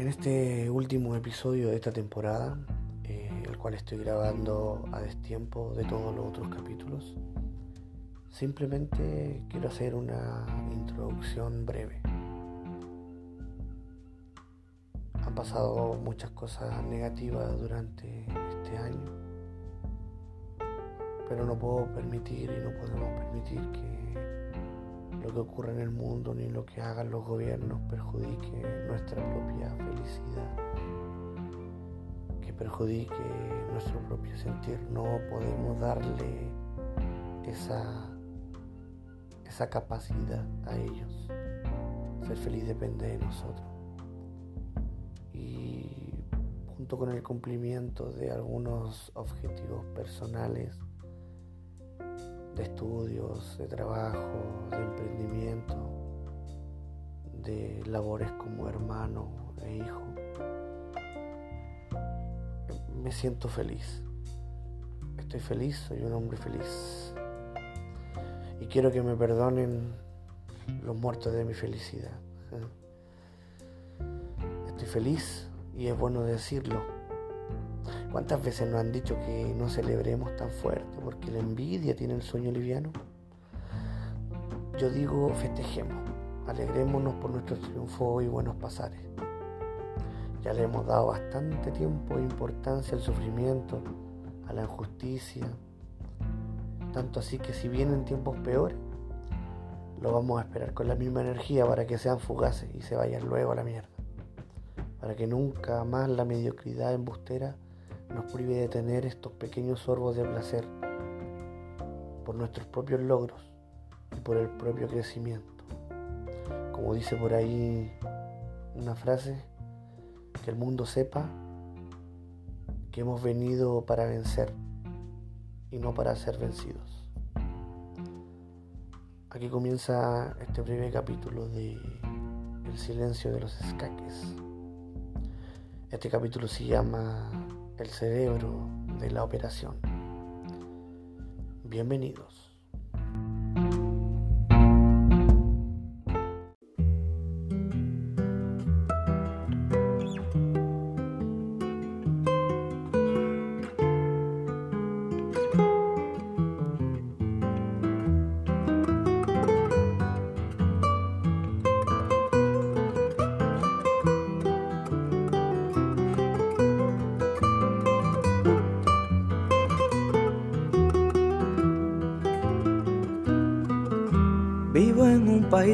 En este último episodio de esta temporada, eh, el cual estoy grabando a destiempo de todos los otros capítulos, simplemente quiero hacer una introducción breve. Han pasado muchas cosas negativas durante este año, pero no puedo permitir y no podemos permitir que lo que ocurre en el mundo ni lo que hagan los gobiernos perjudique nuestra propia felicidad, que perjudique nuestro propio sentir. No podemos darle esa, esa capacidad a ellos. Ser feliz depende de nosotros. Y junto con el cumplimiento de algunos objetivos personales, de estudios, de trabajo, de emprendimiento, de labores como hermano e hijo. Me siento feliz. Estoy feliz, soy un hombre feliz. Y quiero que me perdonen los muertos de mi felicidad. Estoy feliz y es bueno decirlo ¿Cuántas veces nos han dicho que no celebremos tan fuerte porque la envidia tiene el sueño liviano? Yo digo, festejemos, alegrémonos por nuestro triunfo y buenos pasares. Ya le hemos dado bastante tiempo e importancia al sufrimiento, a la injusticia, tanto así que si vienen tiempos peores, lo vamos a esperar con la misma energía para que sean fugaces y se vayan luego a la mierda. Para que nunca más la mediocridad embustera nos prive de tener estos pequeños sorbos de placer por nuestros propios logros y por el propio crecimiento. Como dice por ahí una frase, que el mundo sepa que hemos venido para vencer y no para ser vencidos. Aquí comienza este breve capítulo de El silencio de los escaques. Este capítulo se llama el cerebro de la operación. Bienvenidos.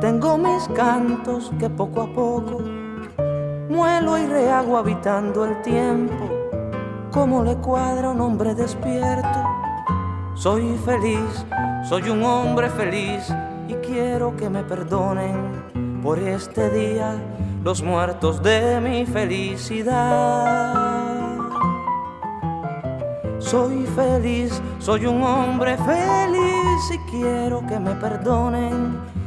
tengo mis cantos que poco a poco muelo y rehago habitando el tiempo, como le cuadra un hombre despierto. Soy feliz, soy un hombre feliz y quiero que me perdonen por este día los muertos de mi felicidad. Soy feliz, soy un hombre feliz y quiero que me perdonen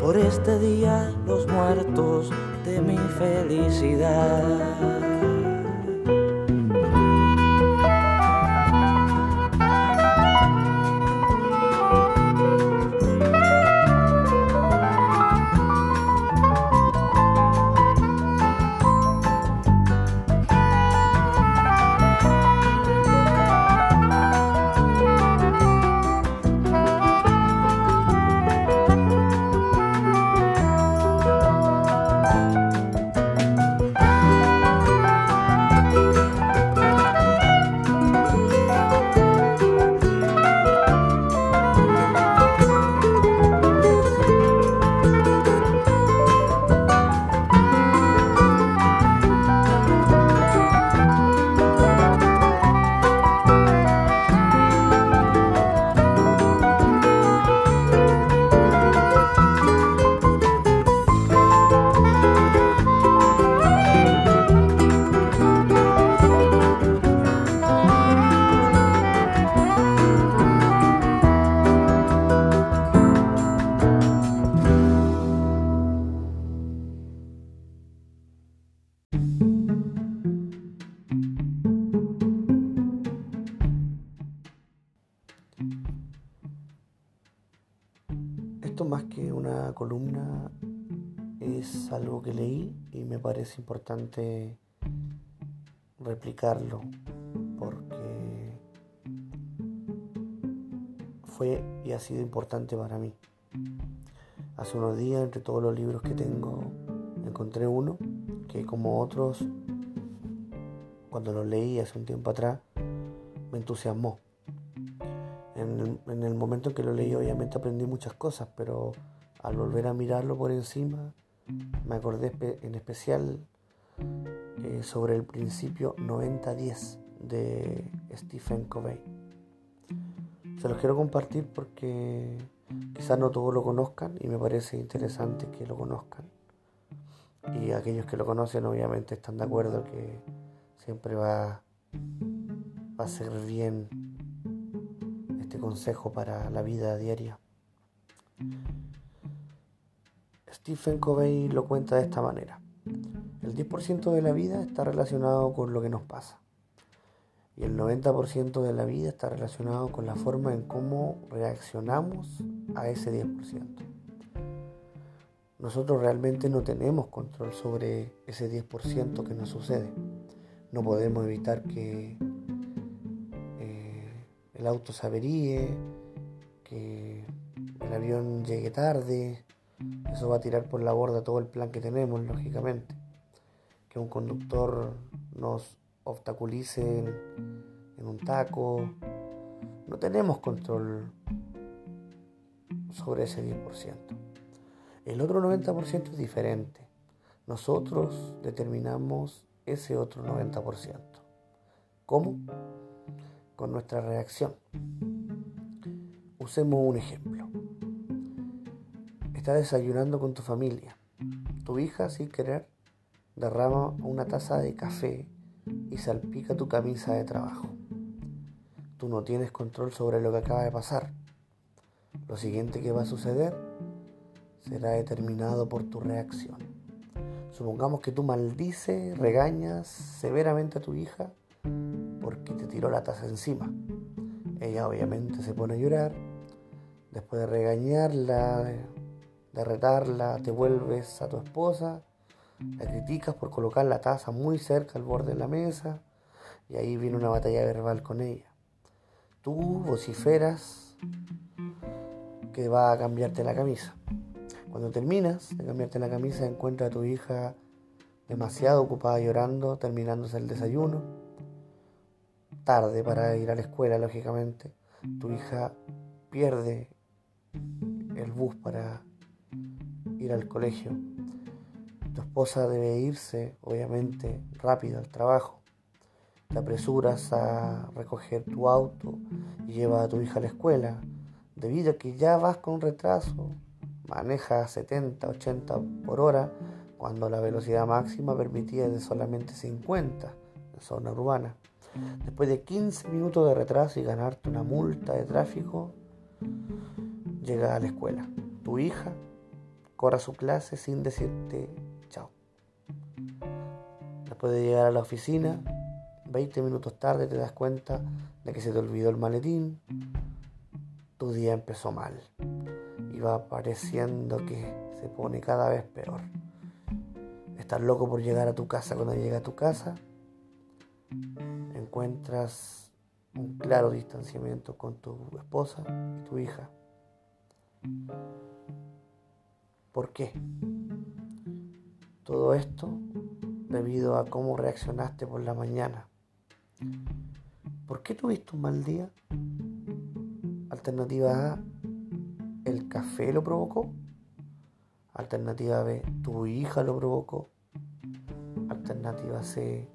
por este día los muertos de mi felicidad. Más que una columna es algo que leí y me parece importante replicarlo porque fue y ha sido importante para mí. Hace unos días, entre todos los libros que tengo, encontré uno que como otros, cuando lo leí hace un tiempo atrás, me entusiasmó. En el, momento en que lo leí obviamente aprendí muchas cosas, pero al volver a mirarlo por encima, me acordé en especial eh, sobre el principio 90-10 de Stephen Covey. Se los quiero compartir porque quizás no todos lo conozcan y me parece interesante que lo conozcan. Y aquellos que lo conocen obviamente están de acuerdo que siempre va, va a ser bien este consejo para la vida diaria. Stephen Covey lo cuenta de esta manera. El 10% de la vida está relacionado con lo que nos pasa. Y el 90% de la vida está relacionado con la forma en cómo reaccionamos a ese 10%. Nosotros realmente no tenemos control sobre ese 10% que nos sucede. No podemos evitar que el auto se averíe, que el avión llegue tarde. Eso va a tirar por la borda todo el plan que tenemos, lógicamente que un conductor nos obstaculice en, un taco. No tenemos control sobre ese 10%. El otro 90% es diferente. Nosotros determinamos ese otro 90%. ¿Cómo? Con nuestra reacción. Usemos un ejemplo. Estás desayunando con tu familia. Tu hija, sin querer, derrama una taza de café y salpica tu camisa de trabajo. Tú no tienes control sobre lo que acaba de pasar. Lo siguiente que va a suceder será determinado por tu reacción. Supongamos que tú maldices, regañas severamente a tu hija porque te tiró la taza encima. Ella obviamente se pone a llorar. Después de regañarla, de retarla, te vuelves a tu esposa la criticas por colocar la taza muy cerca al borde de la mesa y ahí viene una batalla verbal con ella. Tú vociferas que va a cambiarte la camisa. Cuando terminas de cambiarte la camisa encuentras a tu hija demasiado ocupada llorando, terminándose el desayuno. Tarde para ir a la escuela, lógicamente. Tu hija pierde el bus para ir al colegio tu esposa debe irse, obviamente, rápido al trabajo. Te apresuras a recoger tu auto y llevas a tu hija a la escuela. Debido a que ya vas con retraso, maneja 70, 80 por hora cuando la velocidad máxima permitida es de solamente 50 en zona urbana. Después de 15 minutos de retraso y ganarte una multa de tráfico, llega a la escuela. Tu hija corre a su clase sin decirte Después de llegar a la oficina, 20 minutos tarde te das cuenta de que se te olvidó el maletín. Tu día empezó mal y va pareciendo que se pone cada vez peor. Estás loco por llegar a tu casa. Cuando llega a tu casa, encuentras un claro distanciamiento con tu esposa y tu hija. ¿Por qué? Todo esto debido a cómo reaccionaste por la mañana. ¿Por qué tuviste un mal día? Alternativa A, el café lo provocó. Alternativa B, tu hija lo provocó. Alternativa C,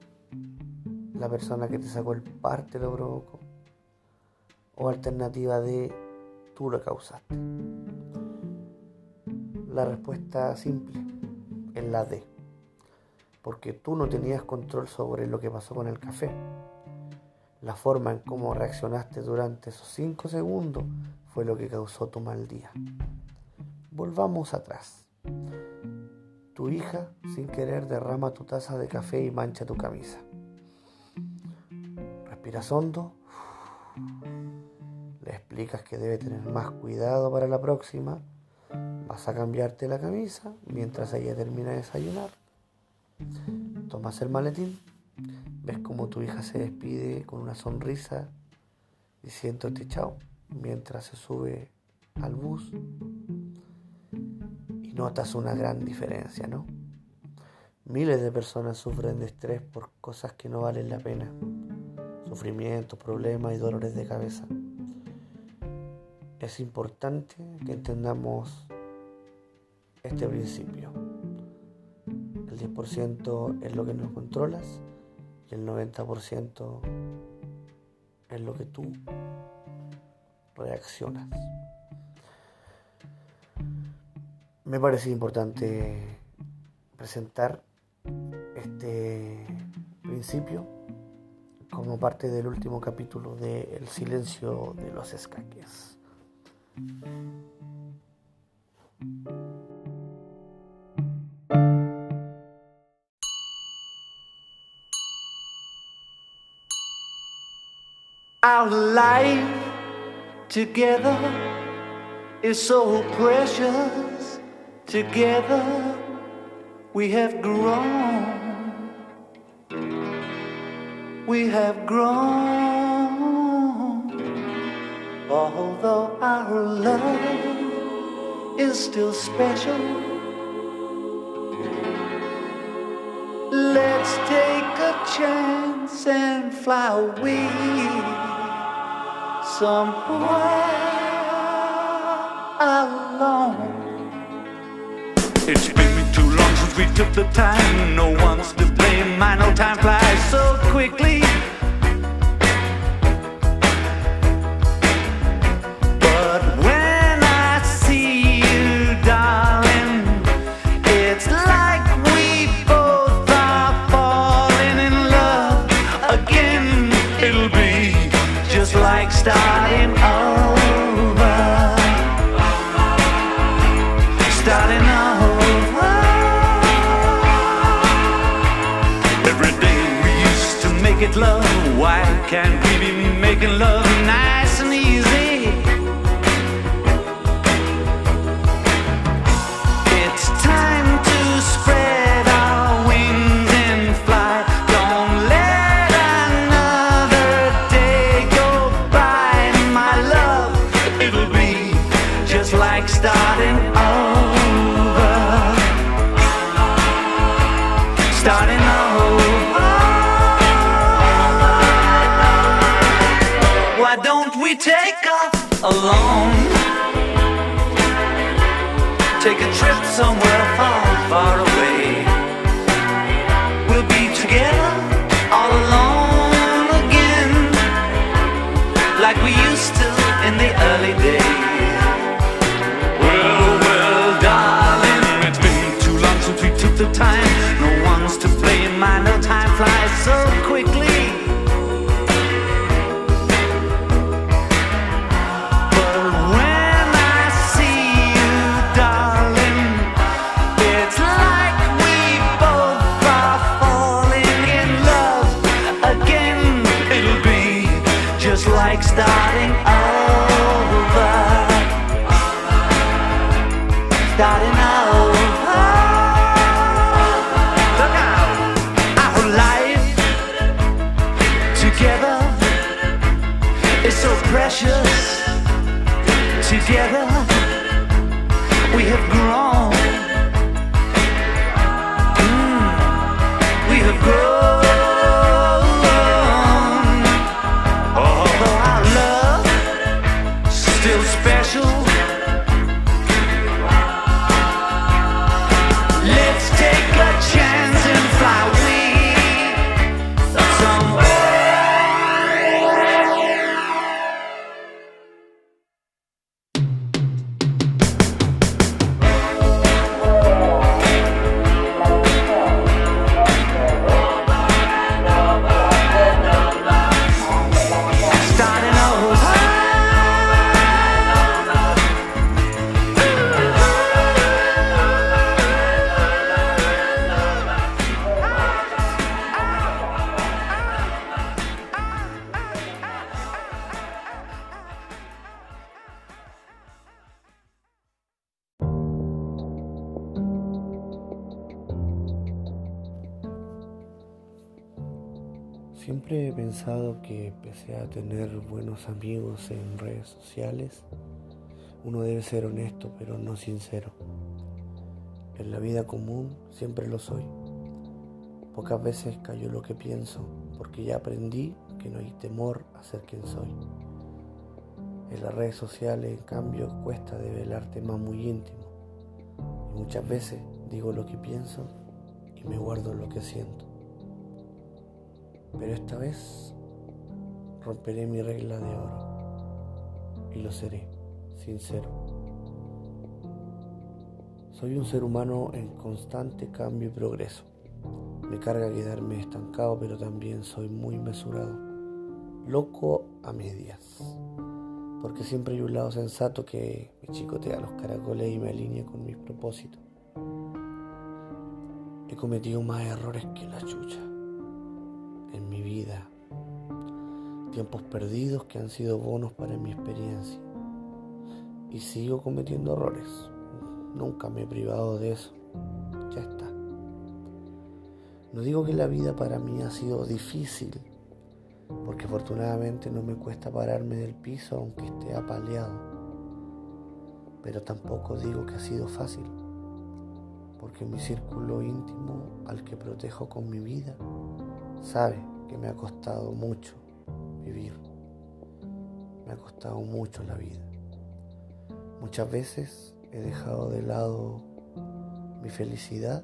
la persona que te sacó el parte lo provocó. O alternativa D, tú lo causaste. La respuesta simple es la D porque tú no tenías control sobre lo que pasó con el café. La forma en cómo reaccionaste durante esos 5 segundos fue lo que causó tu mal día. Volvamos atrás. Tu hija, sin querer, derrama tu taza de café y mancha tu camisa. Respiras hondo. Le explicas que debe tener más cuidado para la próxima Vas a cambiarte la camisa mientras ella termina de desayunar. Tomas el maletín, ves como tu hija se despide con una sonrisa diciéndote chao mientras se sube al bus y notas una gran diferencia, ¿no? Miles de personas sufren de estrés por cosas que no valen la pena, sufrimientos, problemas y dolores de cabeza. Es importante que entendamos este principio. El 10% es lo que nos controlas y el 90% es lo que tú reaccionas. Me parece importante presentar este principio como parte del último capítulo de El silencio de los escaques. Our life together is so precious. Together we have grown. We have grown. Although our love is still special. Let's take a chance and fly away somewhere alone. It's been too we took the time. No one's to blame. I know time flies so quickly. But when can we take off alone? Take a trip somewhere far, far away. We'll be together all alone again, like we used to in the early days. Well, well, darling, it's been too long since we took the time. No one's to blame. I know time flies so lifestyle que pese a tener buenos amigos en redes sociales, uno debe ser honesto pero no sincero. En la vida común siempre lo soy. Pocas veces callo lo que pienso porque ya aprendí que no hay temor a ser quien soy. En las redes sociales, en cambio, cuesta develar temas muy íntimos. Y muchas veces digo lo que pienso y me guardo lo que siento. Pero esta vez romperé mi regla de oro y lo seré, sincero. Soy un ser humano en constante cambio y progreso. Me carga quedarme estancado, pero también soy muy mesurado. Loco a medias. Porque siempre hay un lado sensato que me chicotea los caracoles y me alinea con mis propósitos. He cometido más errores que la chucha en mi vida. Tiempos perdidos que han sido bonos para mi experiencia. Y sigo cometiendo errores. Nunca me he privado de eso. Ya está. No digo que la vida para mí ha sido difícil, porque afortunadamente no me cuesta pararme del piso aunque esté apaleado. Pero tampoco digo que ha sido fácil, porque mi círculo íntimo al que protejo con mi vida sabe que me ha costado mucho vivir. Me ha costado mucho la vida. Muchas veces he dejado de lado mi felicidad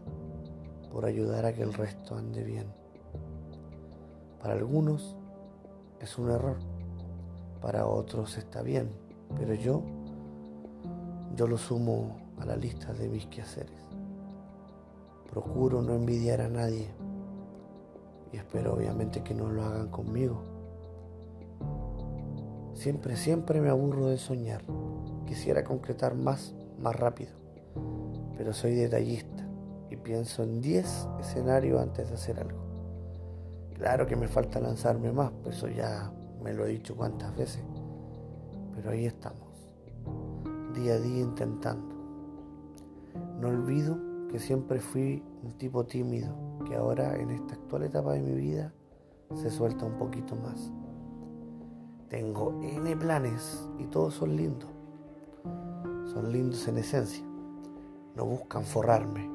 por ayudar a que el resto ande bien. Para algunos es un error, para otros está bien, pero yo, yo lo sumo a la lista de mis quehaceres. Procuro no envidiar a nadie y espero obviamente que no lo hagan conmigo. Siempre, siempre me aburro de soñar. Quisiera concretar más, más rápido, pero soy detallista y pienso en 10 escenarios antes de hacer algo. Claro que me falta lanzarme más, pues eso ya me lo he dicho cuantas veces, pero ahí estamos, día a día intentando. No olvido que siempre fui un tipo tímido, que ahora en esta actual etapa de mi vida se suelta un poquito más. Tengo N planes y todos son lindos. Son lindos en esencia. No buscan forrarme.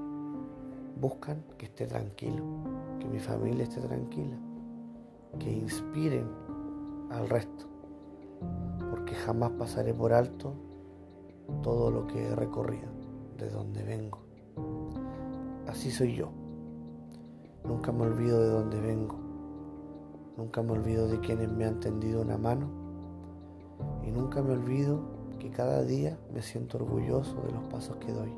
Buscan que esté tranquilo, que mi familia esté tranquila, que inspiren al resto. Porque jamás pasaré por alto todo lo que he recorrido, de donde vengo. Así soy yo. Nunca me olvido de dónde vengo. Nunca me olvido de quienes me han tendido una mano. Y nunca me olvido que cada día me siento orgulloso de los pasos que doy.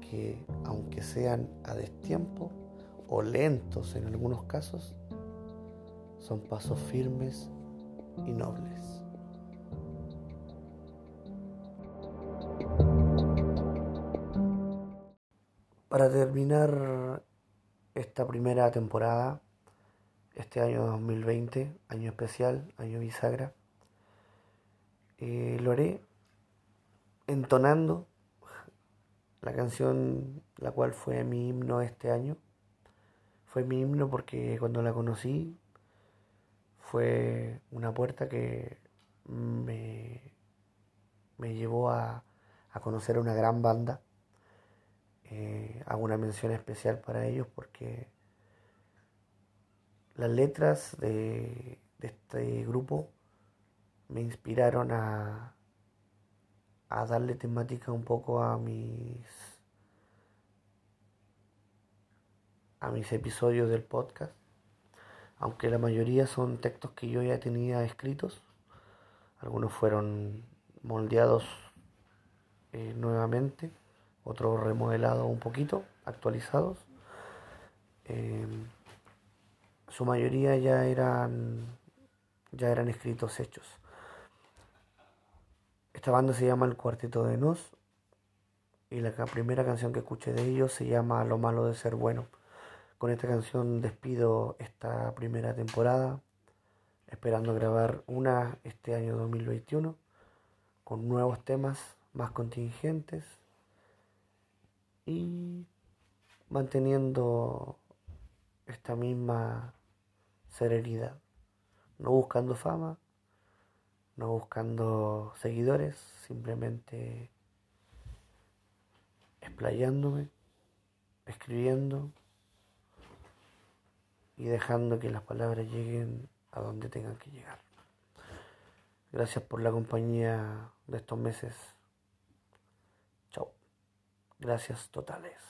Que aunque sean a destiempo o lentos en algunos casos, son pasos firmes y nobles. Para terminar esta primera temporada, este año 2020, año especial, año bisagra, eh, lo haré entonando la canción la cual fue mi himno este año. Fue mi himno porque cuando la conocí fue una puerta que me, me llevó a, a conocer a una gran banda eh, hago una mención especial para ellos porque las letras de, este grupo me inspiraron a, a darle temática un poco a mis a mis episodios del podcast aunque la mayoría son textos que yo ya tenía escritos algunos fueron moldeados eh, nuevamente otros remodelados un poquito, actualizados. Eh, su mayoría ya eran ya eran escritos hechos. Esta banda se llama El Cuarteto de Nos y la primera canción que escuché de ellos se llama Lo malo de ser bueno. Con esta canción despido esta primera temporada, esperando grabar una este año 2021 con nuevos temas más contingentes y manteniendo esta misma serenidad, no buscando fama, no buscando seguidores, simplemente explayándome, escribiendo y dejando que las palabras lleguen a donde tengan que llegar. Gracias por la compañía de estos meses. Chao. Gracias totales.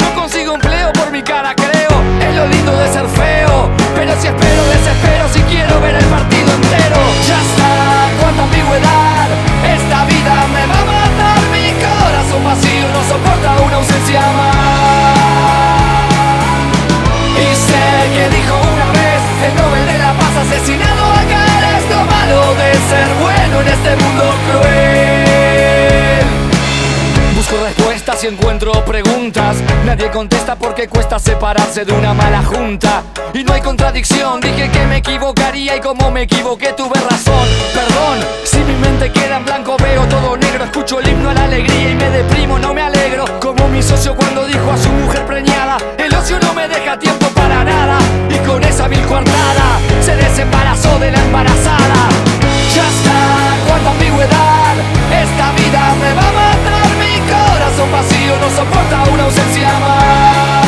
Mi cara, creo. Es lo lindo de ser feo. Pero si espero, desespero si quiero ver el partido entero. Ya está, cuánta ambigüedad. Esta vida me va a matar. Mi corazón vacío no soporta una ausencia más. Y encuentro preguntas. Nadie contesta porque cuesta separarse de una mala junta. Y no hay contradicción, dije que me equivocaría y como me equivoqué tuve razón. Perdón, si mi mente queda en blanco veo todo negro. Escucho el himno a la alegría y me deprimo, no me alegro. Como mi socio cuando dijo a su mujer preñada: El ocio no me deja tiempo para nada. Y con esa mil coartada se desembarazó de la embarazada. Ya está, cuánta ambigüedad. Esta vida me va. Mi corazón vacío no soporta una ausencia más.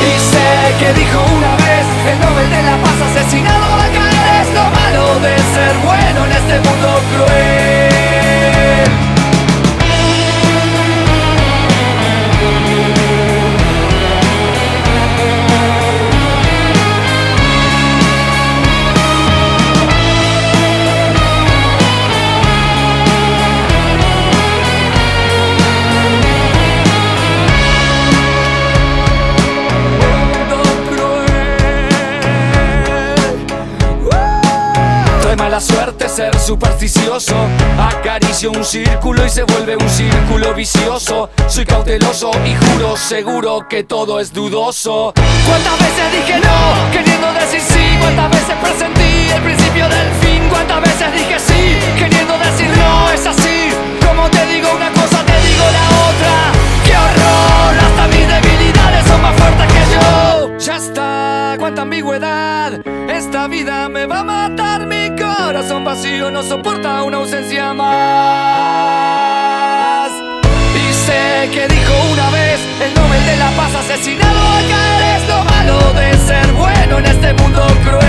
Y sé que dijo una vez el Nobel de la Paz asesinado acá es lo malo de ser bueno en este mundo cruel. Supersticioso. Acaricio un círculo y se vuelve un círculo vicioso. Soy cauteloso y juro seguro que todo es dudoso. ¿Cuántas veces dije no queriendo no soporta una ausencia más. Y sé que dijo una vez el Nobel de la Paz asesinado acá es lo malo de ser bueno en este mundo cruel.